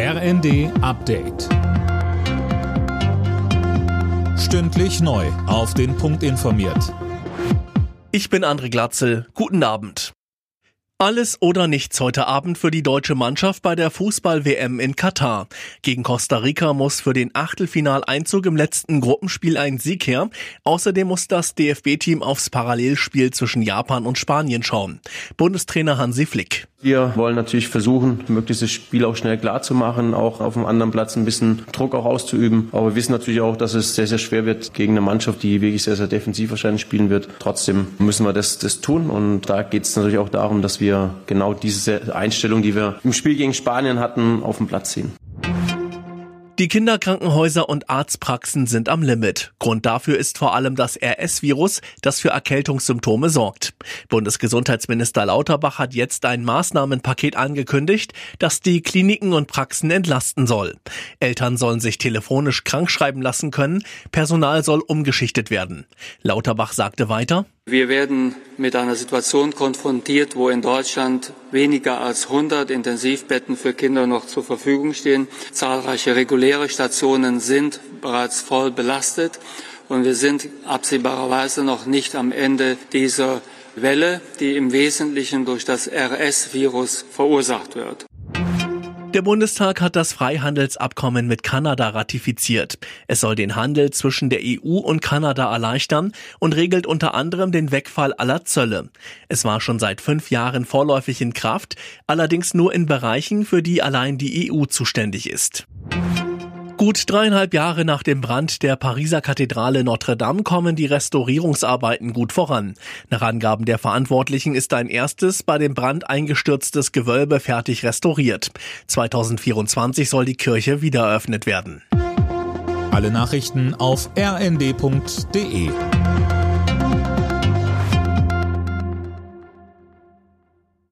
RND Update. Stündlich neu. Auf den Punkt informiert. Ich bin André Glatzel. Guten Abend. Alles oder nichts heute Abend für die deutsche Mannschaft bei der Fußball-WM in Katar. Gegen Costa Rica muss für den Achtelfinaleinzug im letzten Gruppenspiel ein Sieg her. Außerdem muss das DFB-Team aufs Parallelspiel zwischen Japan und Spanien schauen. Bundestrainer Hansi Flick. Wir wollen natürlich versuchen, möglichst das Spiel auch schnell klar zu machen, auch auf dem anderen Platz ein bisschen Druck auch auszuüben. Aber wir wissen natürlich auch, dass es sehr, sehr schwer wird gegen eine Mannschaft, die wirklich sehr, sehr defensiv wahrscheinlich spielen wird. Trotzdem müssen wir das, das tun. Und da geht es natürlich auch darum, dass wir genau diese Einstellung, die wir im Spiel gegen Spanien hatten, auf den Platz ziehen. Die Kinderkrankenhäuser und Arztpraxen sind am Limit. Grund dafür ist vor allem das RS-Virus, das für Erkältungssymptome sorgt. Bundesgesundheitsminister Lauterbach hat jetzt ein Maßnahmenpaket angekündigt, das die Kliniken und Praxen entlasten soll. Eltern sollen sich telefonisch krankschreiben lassen können, Personal soll umgeschichtet werden. Lauterbach sagte weiter, wir werden mit einer Situation konfrontiert, wo in Deutschland weniger als 100 Intensivbetten für Kinder noch zur Verfügung stehen. Zahlreiche reguläre Stationen sind bereits voll belastet und wir sind absehbarerweise noch nicht am Ende dieser Welle, die im Wesentlichen durch das RS-Virus verursacht wird. Der Bundestag hat das Freihandelsabkommen mit Kanada ratifiziert. Es soll den Handel zwischen der EU und Kanada erleichtern und regelt unter anderem den Wegfall aller Zölle. Es war schon seit fünf Jahren vorläufig in Kraft, allerdings nur in Bereichen, für die allein die EU zuständig ist. Gut dreieinhalb Jahre nach dem Brand der Pariser Kathedrale Notre Dame kommen die Restaurierungsarbeiten gut voran. Nach Angaben der Verantwortlichen ist ein erstes bei dem Brand eingestürztes Gewölbe fertig restauriert. 2024 soll die Kirche wieder eröffnet werden. Alle Nachrichten auf rnd.de